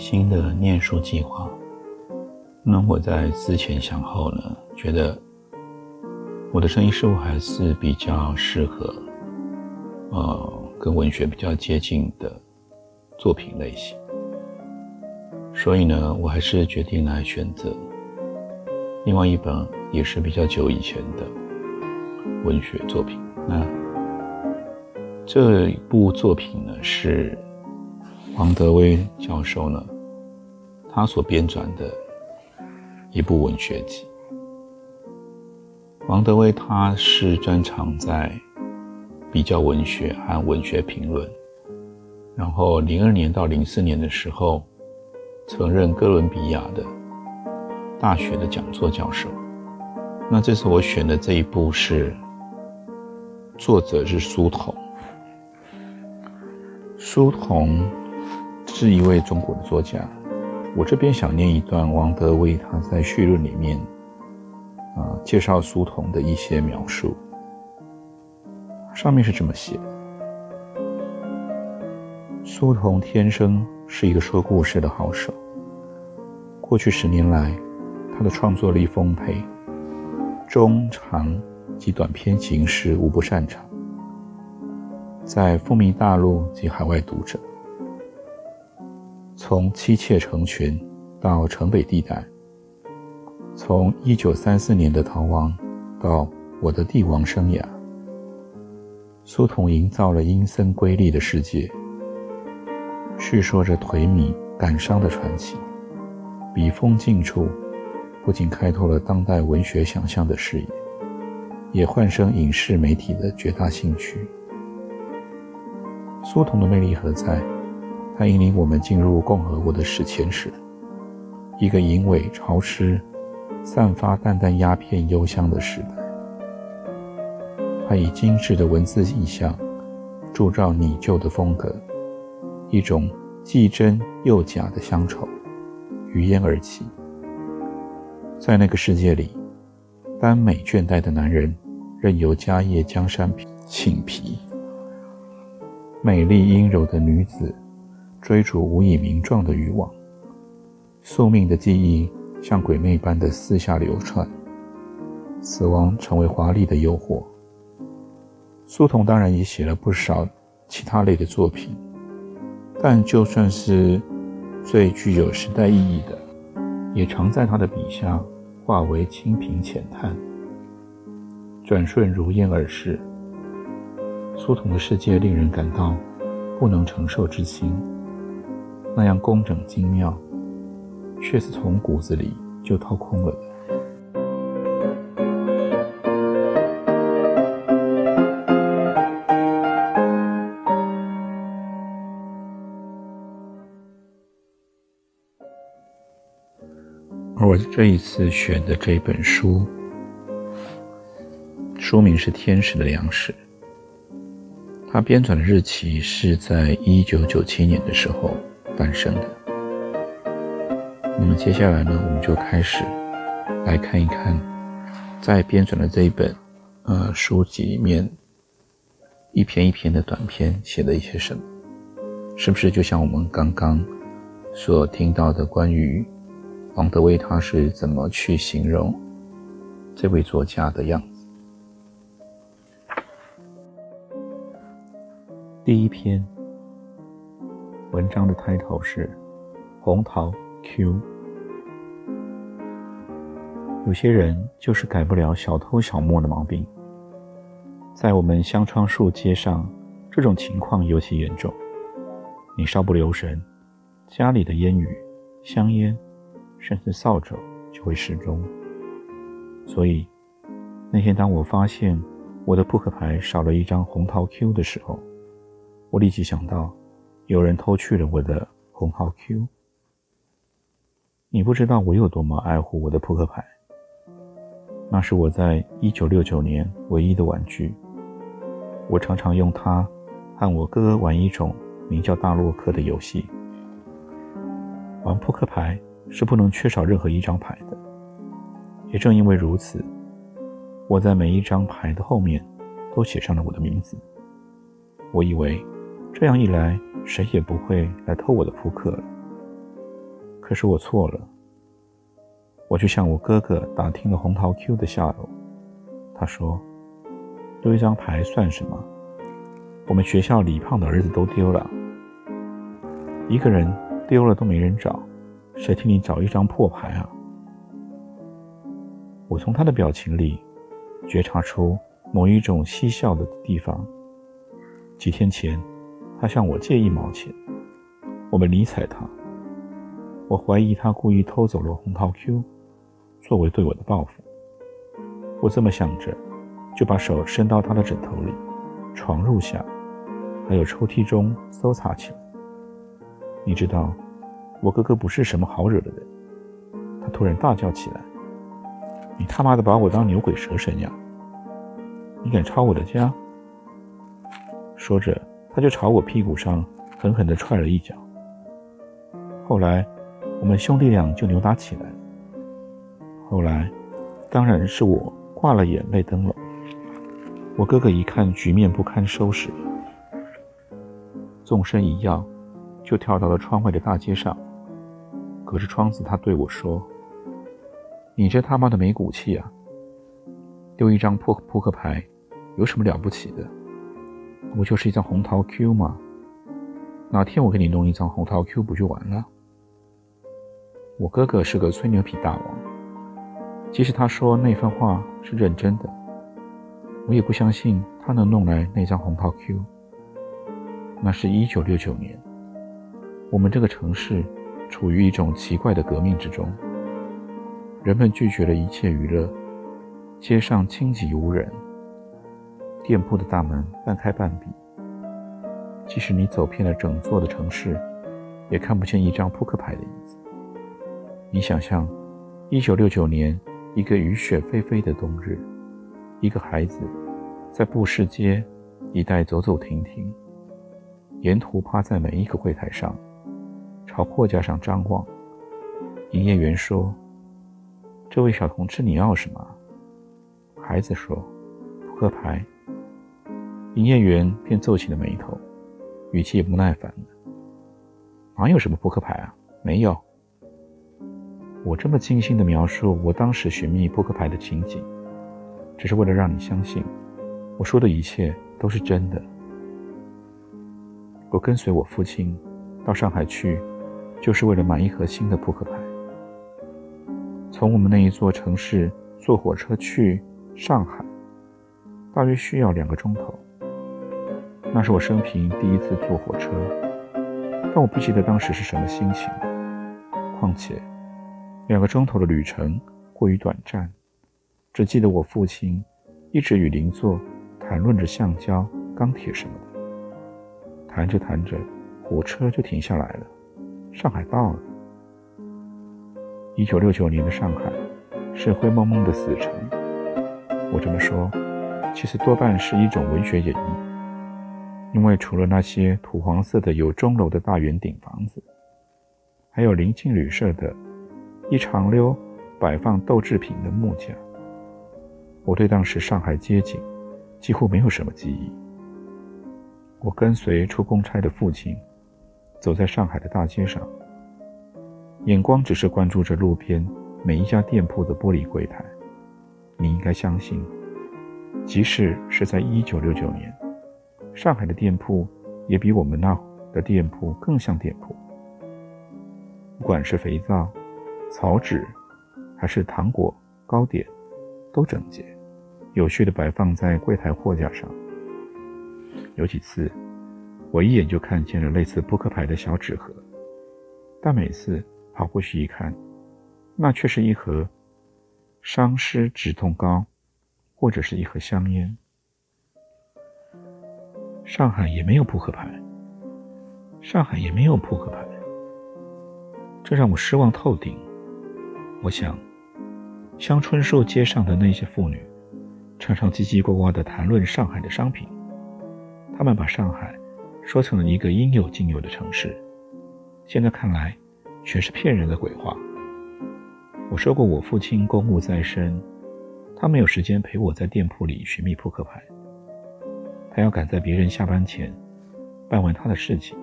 新的念书计划，那我在思前想后呢，觉得我的声音是否还是比较适合，呃，跟文学比较接近的作品类型，所以呢，我还是决定来选择另外一本也是比较久以前的文学作品。那这部作品呢是。王德威教授呢，他所编撰的一部文学集。王德威他是专长在比较文学和文学评论，然后零二年到零四年的时候，曾任哥伦比亚的大学的讲座教授。那这次我选的这一部是作者是苏童，苏童。是一位中国的作家，我这边想念一段王德威他在序论里面，啊，介绍苏童的一些描述。上面是这么写：苏童天生是一个说故事的好手。过去十年来，他的创作力丰沛，中长及短篇形式无不擅长，在风靡大陆及海外读者。从妻妾成群到城北地带，从一九三四年的逃亡到我的帝王生涯，苏童营造了阴森瑰丽的世界，叙说着颓靡感伤的传奇。笔锋尽处，不仅开拓了当代文学想象的视野，也唤生影视媒体的绝大兴趣。苏童的魅力何在？他引领我们进入共和国的史前史，一个淫秽潮湿、散发淡淡鸦片幽香的时代。他以精致的文字意象，铸造拟旧的风格，一种既真又假的乡愁，于烟而起。在那个世界里，耽美倦怠的男人任由家业江山倾皮，美丽阴柔的女子。追逐无以名状的欲望，宿命的记忆像鬼魅般的四下流窜，死亡成为华丽的诱惑。苏童当然也写了不少其他类的作品，但就算是最具有时代意义的，也常在他的笔下化为清平浅叹，转瞬如烟而逝。苏童的世界令人感到不能承受之轻。那样工整精妙，却是从骨子里就掏空了的。而我这一次选的这本书，书名是《天使的粮食》，它编纂的日期是在一九九七年的时候。诞生的。那么接下来呢，我们就开始来看一看，在编纂的这一本呃书籍里面，一篇一篇的短篇写的一些什么，是不是就像我们刚刚所听到的关于王德威他是怎么去形容这位作家的样子？第一篇。文章的开头是“红桃 Q”。有些人就是改不了小偷小摸的毛病。在我们香川树街上，这种情况尤其严重。你稍不留神，家里的烟雨、香烟，甚至扫帚就会失踪。所以，那天当我发现我的扑克牌少了一张红桃 Q 的时候，我立即想到，有人偷去了我的红桃 Q。你不知道我有多么爱护我的扑克牌，那是我在1969年唯一的玩具。我常常用它和我哥玩一种名叫大洛克的游戏。玩扑克牌是不能缺少任何一张牌的，也正因为如此。我在每一张牌的后面都写上了我的名字。我以为这样一来，谁也不会来偷我的扑克了。可是我错了。我去向我哥哥打听了红桃 Q 的下落。他说：“丢一张牌算什么？我们学校李胖的儿子都丢了，一个人丢了都没人找，谁替你找一张破牌啊？”我从他的表情里。觉察出某一种嬉笑的地方。几天前，他向我借一毛钱，我没理睬他。我怀疑他故意偷走了红桃 Q，作为对我的报复。我这么想着，就把手伸到他的枕头里、床褥下，还有抽屉中搜查起来。你知道，我哥哥不是什么好惹的人。他突然大叫起来：“你他妈的把我当牛鬼蛇神呀！”你敢抄我的家？说着，他就朝我屁股上狠狠地踹了一脚。后来，我们兄弟俩就扭打起来。后来，当然是我挂了眼泪灯笼。我哥哥一看局面不堪收拾，纵身一跃，就跳到了窗外的大街上。隔着窗子，他对我说：“你这他妈的没骨气啊！丢一张破扑克牌。”有什么了不起的？不就是一张红桃 Q 吗？哪天我给你弄一张红桃 Q 不就完了？我哥哥是个吹牛皮大王，即使他说那番话是认真的，我也不相信他能弄来那张红桃 Q。那是一九六九年，我们这个城市处于一种奇怪的革命之中，人们拒绝了一切娱乐，街上清寂无人。店铺的大门半开半闭，即使你走遍了整座的城市，也看不见一张扑克牌的影子。你想象，一九六九年一个雨雪霏霏的冬日，一个孩子在布市街一带走走停停，沿途趴在每一个柜台上，朝货架上张望。营业员说：“这位小同志，你要什么？”孩子说：“扑克牌。”营业员便皱起了眉头，语气也不耐烦了：“哪有什么扑克牌啊？没有。”我这么精心的描述我当时寻觅扑克牌的情景，只是为了让你相信，我说的一切都是真的。我跟随我父亲到上海去，就是为了买一盒新的扑克牌。从我们那一座城市坐火车去上海，大约需要两个钟头。那是我生平第一次坐火车，但我不记得当时是什么心情。况且，两个钟头的旅程过于短暂，只记得我父亲一直与邻座谈论着橡胶、钢铁什么的。谈着谈着，火车就停下来了，上海到了。一九六九年的上海是灰蒙蒙的死城。我这么说，其实多半是一种文学演绎。因为除了那些土黄色的有钟楼的大圆顶房子，还有临近旅社的一长溜摆放豆制品的木架，我对当时上海街景几乎没有什么记忆。我跟随出公差的父亲走在上海的大街上，眼光只是关注着路边每一家店铺的玻璃柜台。你应该相信，即使是在一九六九年。上海的店铺也比我们那的店铺更像店铺。不管是肥皂、草纸，还是糖果、糕点，都整洁、有序地摆放在柜台货架上。有几次，我一眼就看见了类似扑克牌的小纸盒，但每次跑过去一看，那却是一盒伤湿止痛膏，或者是一盒香烟。上海也没有扑克牌，上海也没有扑克牌，这让我失望透顶。我想，香春寿街上的那些妇女，常常叽叽呱呱地谈论上海的商品，他们把上海说成了一个应有尽有的城市。现在看来，全是骗人的鬼话。我说过，我父亲公务在身，他没有时间陪我在店铺里寻觅扑克牌。还要赶在别人下班前办完他的事情。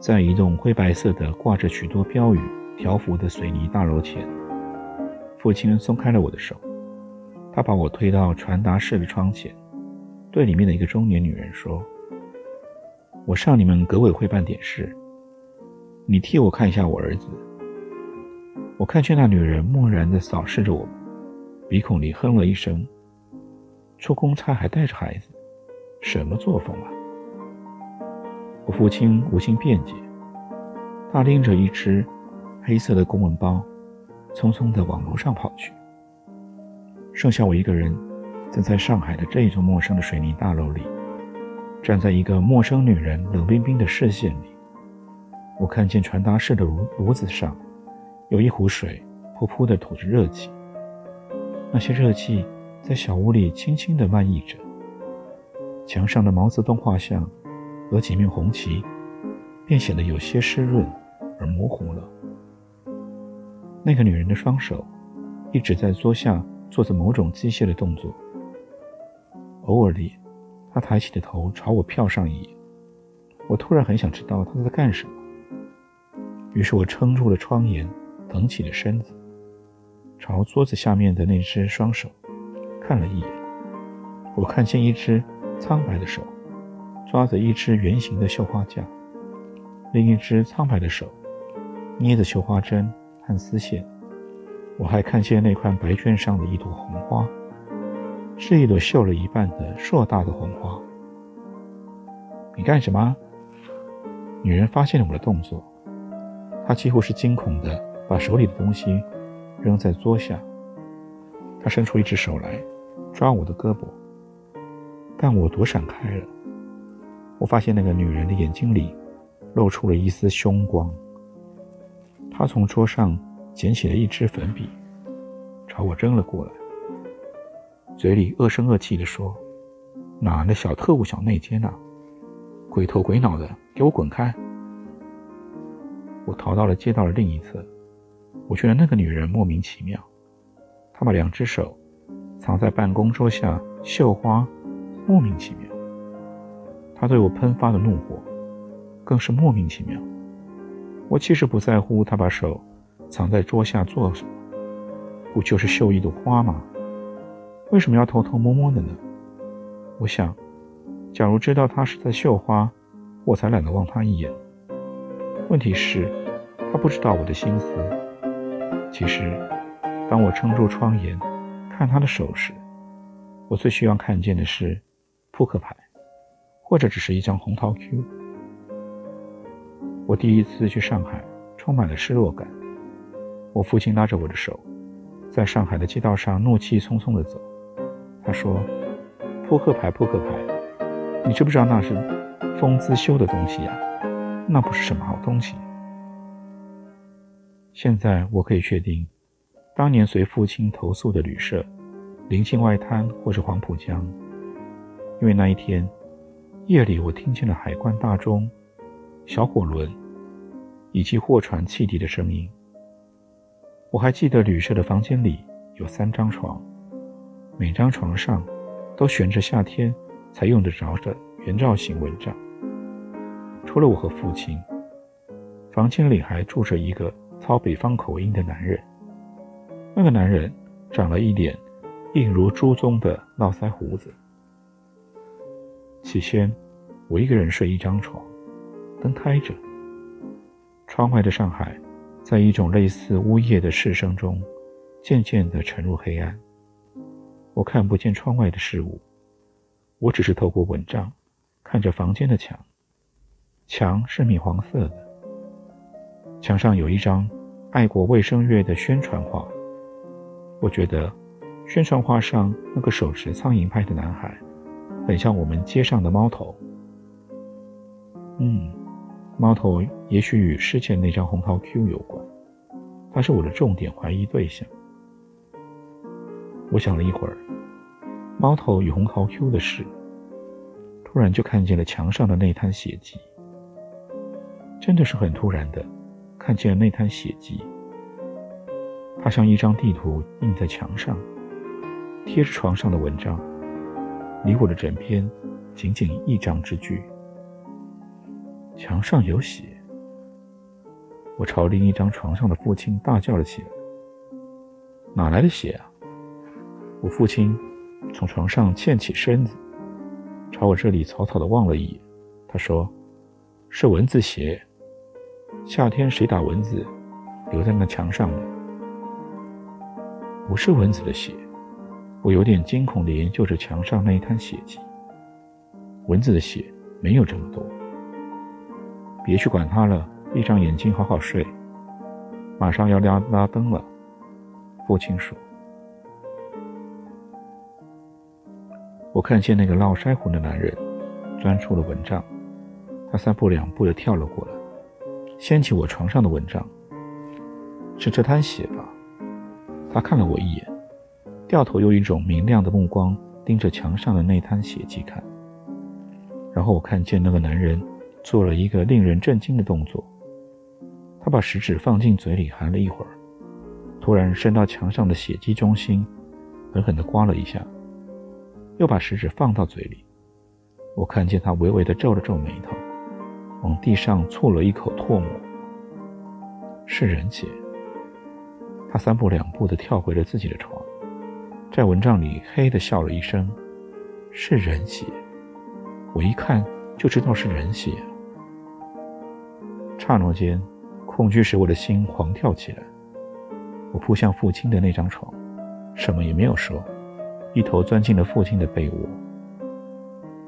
在一栋灰白色的、挂着许多标语条幅的水泥大楼前，父亲松开了我的手，他把我推到传达室的窗前，对里面的一个中年女人说：“我上你们革委会办点事，你替我看一下我儿子。”我看见那女人漠然地扫视着我们，鼻孔里哼了一声。出公差还带着孩子，什么作风啊？我父亲无心辩解，他拎着一只黑色的公文包，匆匆地往楼上跑去。剩下我一个人，站在上海的这一座陌生的水泥大楼里，站在一个陌生女人冷冰冰的视线里。我看见传达室的炉炉子上。有一壶水，噗噗地吐着热气。那些热气在小屋里轻轻地漫溢着。墙上的毛泽东画像和几面红旗，便显得有些湿润而模糊了。那个女人的双手一直在桌下做着某种机械的动作。偶尔的，她抬起的头朝我瞟上一眼。我突然很想知道她在干什么。于是我撑住了窗沿。腾起了身子，朝桌子下面的那只双手看了一眼。我看见一只苍白的手抓着一只圆形的绣花架，另一只苍白的手捏着绣花针和丝线。我还看见那块白绢上的一朵红花，是一朵绣了一半的硕大的红花。你干什么？女人发现了我的动作，她几乎是惊恐的。把手里的东西扔在桌下，她伸出一只手来抓我的胳膊，但我躲闪开了。我发现那个女人的眼睛里露出了一丝凶光。她从桌上捡起了一支粉笔，朝我扔了过来，嘴里恶声恶气地说：“哪来的小特务、小内奸啊？鬼头鬼脑的，给我滚开！”我逃到了街道的另一侧。我觉得那个女人莫名其妙，她把两只手藏在办公桌下绣花，莫名其妙。他对我喷发的怒火更是莫名其妙。我其实不在乎他把手藏在桌下做什么，不就是绣一朵花吗？为什么要偷偷摸摸的呢？我想，假如知道他是在绣花，我才懒得望他一眼。问题是，他不知道我的心思。其实，当我撑住窗沿看他的手时，我最希望看见的是扑克牌，或者只是一张红桃 Q。我第一次去上海，充满了失落感。我父亲拉着我的手，在上海的街道上怒气冲冲地走。他说：“扑克牌，扑克牌，你知不知道那是风姿修的东西呀？那不是什么好东西。”现在我可以确定，当年随父亲投宿的旅社，临近外滩或是黄浦江，因为那一天夜里我听见了海关大钟、小火轮以及货船汽笛的声音。我还记得旅社的房间里有三张床，每张床上都悬着夏天才用得着的圆罩型蚊帐。除了我和父亲，房间里还住着一个。操北方口音的男人，那个男人长了一脸硬如猪鬃的络腮胡子。起先，我一个人睡一张床，灯开着。窗外的上海，在一种类似呜咽的市声中，渐渐地沉入黑暗。我看不见窗外的事物，我只是透过蚊帐看着房间的墙。墙是米黄色的。墙上有一张爱国卫生月的宣传画，我觉得宣传画上那个手持苍蝇拍的男孩很像我们街上的猫头。嗯，猫头也许与事件那张红桃 Q 有关，他是我的重点怀疑对象。我想了一会儿，猫头与红桃 Q 的事，突然就看见了墙上的那滩血迹。真的是很突然的，看见了那滩血迹。它像一张地图印在墙上，贴着床上的蚊帐，离我的枕边仅仅一张之距。墙上有血，我朝另一张床上的父亲大叫了起来：“哪来的血啊？”我父亲从床上欠起身子，朝我这里草草的望了一眼，他说：“是蚊子血。夏天谁打蚊子，留在那墙上的？不是蚊子的血。”我有点惊恐的研究着墙上那一滩血迹。蚊子的血没有这么多。别去管它了，闭上眼睛好好睡。马上要拉拉灯了，父亲说。我看见那个络腮胡的男人钻出了蚊帐，他三步两步的跳了过来，掀起我床上的蚊帐。是这滩血吧？他看了我一眼，掉头用一种明亮的目光盯着墙上的那滩血迹看。然后我看见那个男人。做了一个令人震惊的动作，他把食指放进嘴里含了一会儿，突然伸到墙上的血迹中心，狠狠地刮了一下，又把食指放到嘴里。我看见他微微地皱了皱眉头，往地上啐了一口唾沫。是人血。他三步两步地跳回了自己的床，在蚊帐里嘿地笑了一声：“是人血。”我一看就知道是人血。刹那间，恐惧使我的心狂跳起来。我扑向父亲的那张床，什么也没有说，一头钻进了父亲的被窝。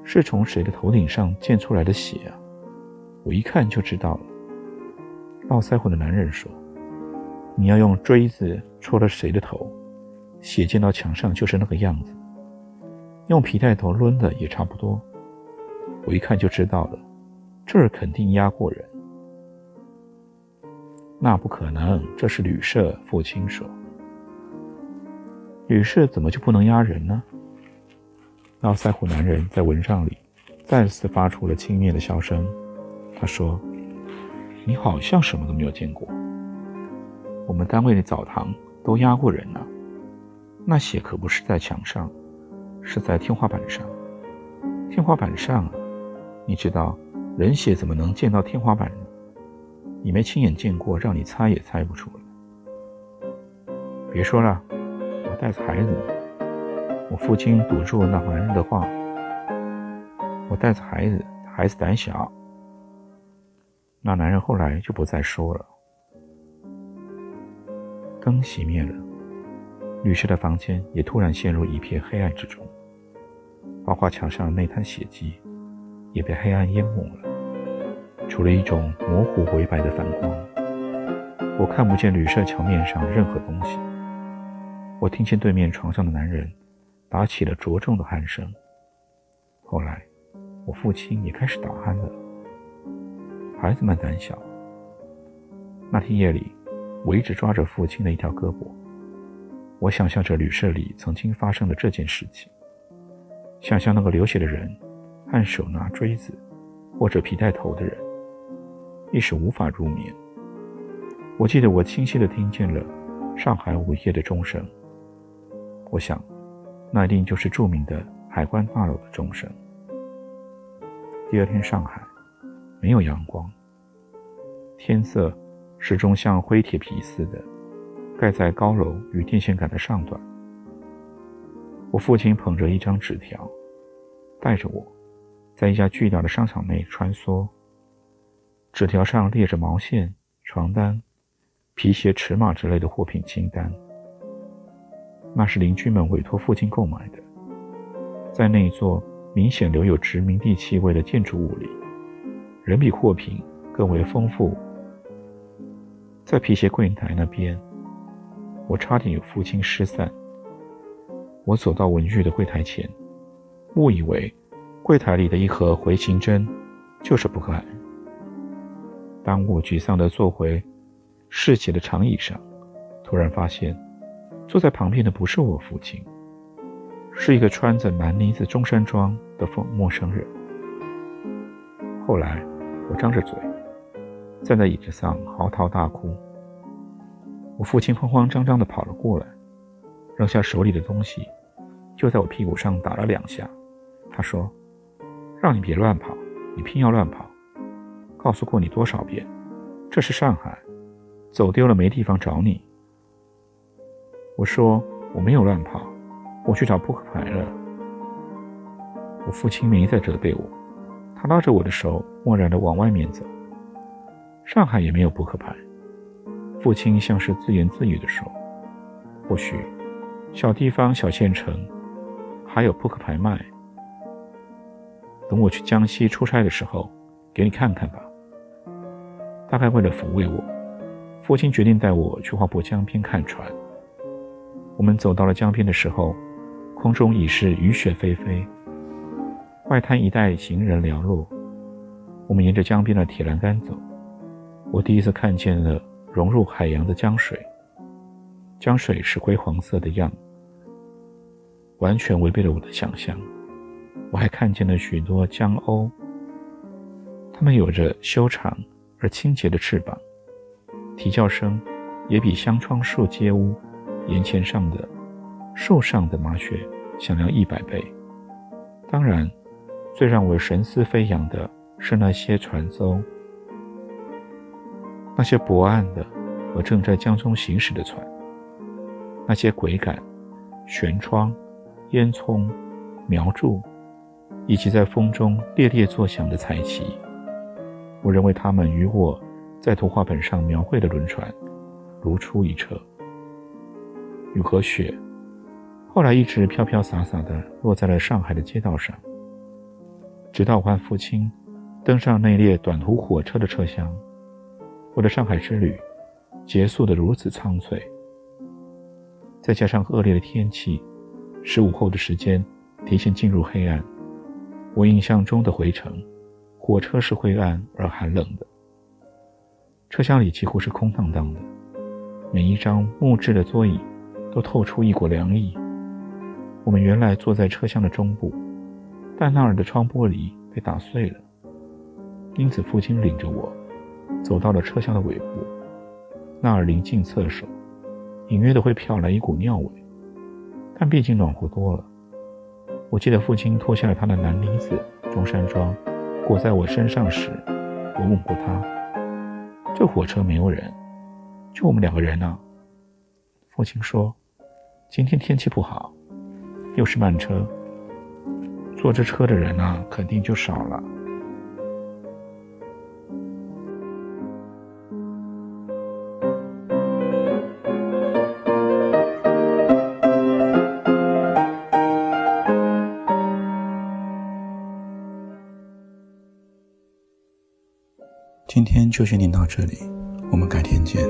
是从谁的头顶上溅出来的血啊？我一看就知道了。络腮胡的男人说：“你要用锥子戳了谁的头，血溅到墙上就是那个样子。用皮带头抡的也差不多。”我一看就知道了，这儿肯定压过人。那不可能，这是旅社。父亲说：“旅社怎么就不能压人呢？”络腮胡男人在蚊帐里再次发出了轻蔑的笑声。他说：“你好像什么都没有见过。我们单位的澡堂都压过人了，那血可不是在墙上，是在天花板上。天花板上，你知道，人血怎么能溅到天花板？”你没亲眼见过，让你猜也猜不出来。别说了，我带着孩子。我父亲堵住那男人的话。我带着孩子，孩子胆小。那男人后来就不再说了。灯熄灭了，旅社的房间也突然陷入一片黑暗之中，包括墙上的那滩血迹，也被黑暗淹没了。除了一种模糊灰白的反光，我看不见旅社墙面上任何东西。我听见对面床上的男人打起了着重的鼾声。后来，我父亲也开始打鼾了。孩子们胆小。那天夜里，我一直抓着父亲的一条胳膊。我想象着旅社里曾经发生的这件事情，想象那个流血的人，和手拿锥子或者皮带头的人。一时无法入眠。我记得我清晰地听见了上海午夜的钟声。我想，那一定就是著名的海关大楼的钟声。第二天，上海没有阳光，天色始终像灰铁皮似的盖在高楼与电线杆的上端。我父亲捧着一张纸条，带着我，在一家巨大的商场内穿梭。纸条上列着毛线、床单、皮鞋、尺码之类的货品清单。那是邻居们委托父亲购买的。在那一座明显留有殖民地气味的建筑物里，人比货品更为丰富。在皮鞋柜台那边，我差点与父亲失散。我走到文具的柜台前，误以为柜台里的一盒回形针就是扑克牌。当我沮丧地坐回侍寝的长椅上，突然发现坐在旁边的不是我父亲，是一个穿着蓝呢子中山装的陌陌生人。后来，我张着嘴站在椅子上嚎啕大哭。我父亲慌慌张张地跑了过来，扔下手里的东西，就在我屁股上打了两下。他说：“让你别乱跑，你偏要乱跑。告诉过你多少遍，这是上海，走丢了没地方找你。”我说：“我没有乱跑，我去找扑克牌了。”我父亲没再责备我，他拉着我的手，漠然地往外面走。上海也没有扑克牌。父亲像是自言自语地说：“或许，小地方、小县城还有扑克牌卖。等我去江西出差的时候，给你看看吧。”大概为了抚慰我，父亲决定带我去花泊江边看船。我们走到了江边的时候，空中已是雨雪霏霏，外滩一带行人寥落。我们沿着江边的铁栏杆走，我第一次看见了。融入海洋的江水，江水是灰黄色的样，完全违背了我的想象。我还看见了许多江鸥，它们有着修长而清洁的翅膀，啼叫声也比香窗树街屋檐前上的树上的麻雀响亮一百倍。当然，最让我神思飞扬的是那些船舟。那些泊岸的和正在江中行驶的船，那些桅杆、舷窗、烟囱、苗柱，以及在风中猎猎作响的彩旗，我认为它们与我在图画本上描绘的轮船如出一辙。雨和雪后来一直飘飘洒洒地落在了上海的街道上，直到我和父亲登上那列短途火车的车厢。我的上海之旅结束的如此苍翠，再加上恶劣的天气，使午后的时间提前进入黑暗。我印象中的回程，火车是灰暗而寒冷的，车厢里几乎是空荡荡的，每一张木质的座椅都透出一股凉意。我们原来坐在车厢的中部，但那儿的窗玻璃被打碎了，因此父亲领着我。走到了车厢的尾部，那儿临近厕所，隐约的会飘来一股尿味，但毕竟暖和多了。我记得父亲脱下了他的蓝呢子中山装，裹在我身上时，我问过他：“这火车没有人，就我们两个人呢？”父亲说：“今天天气不好，又是慢车，坐这车的人啊，肯定就少了。”就先听到这里，我们改天见。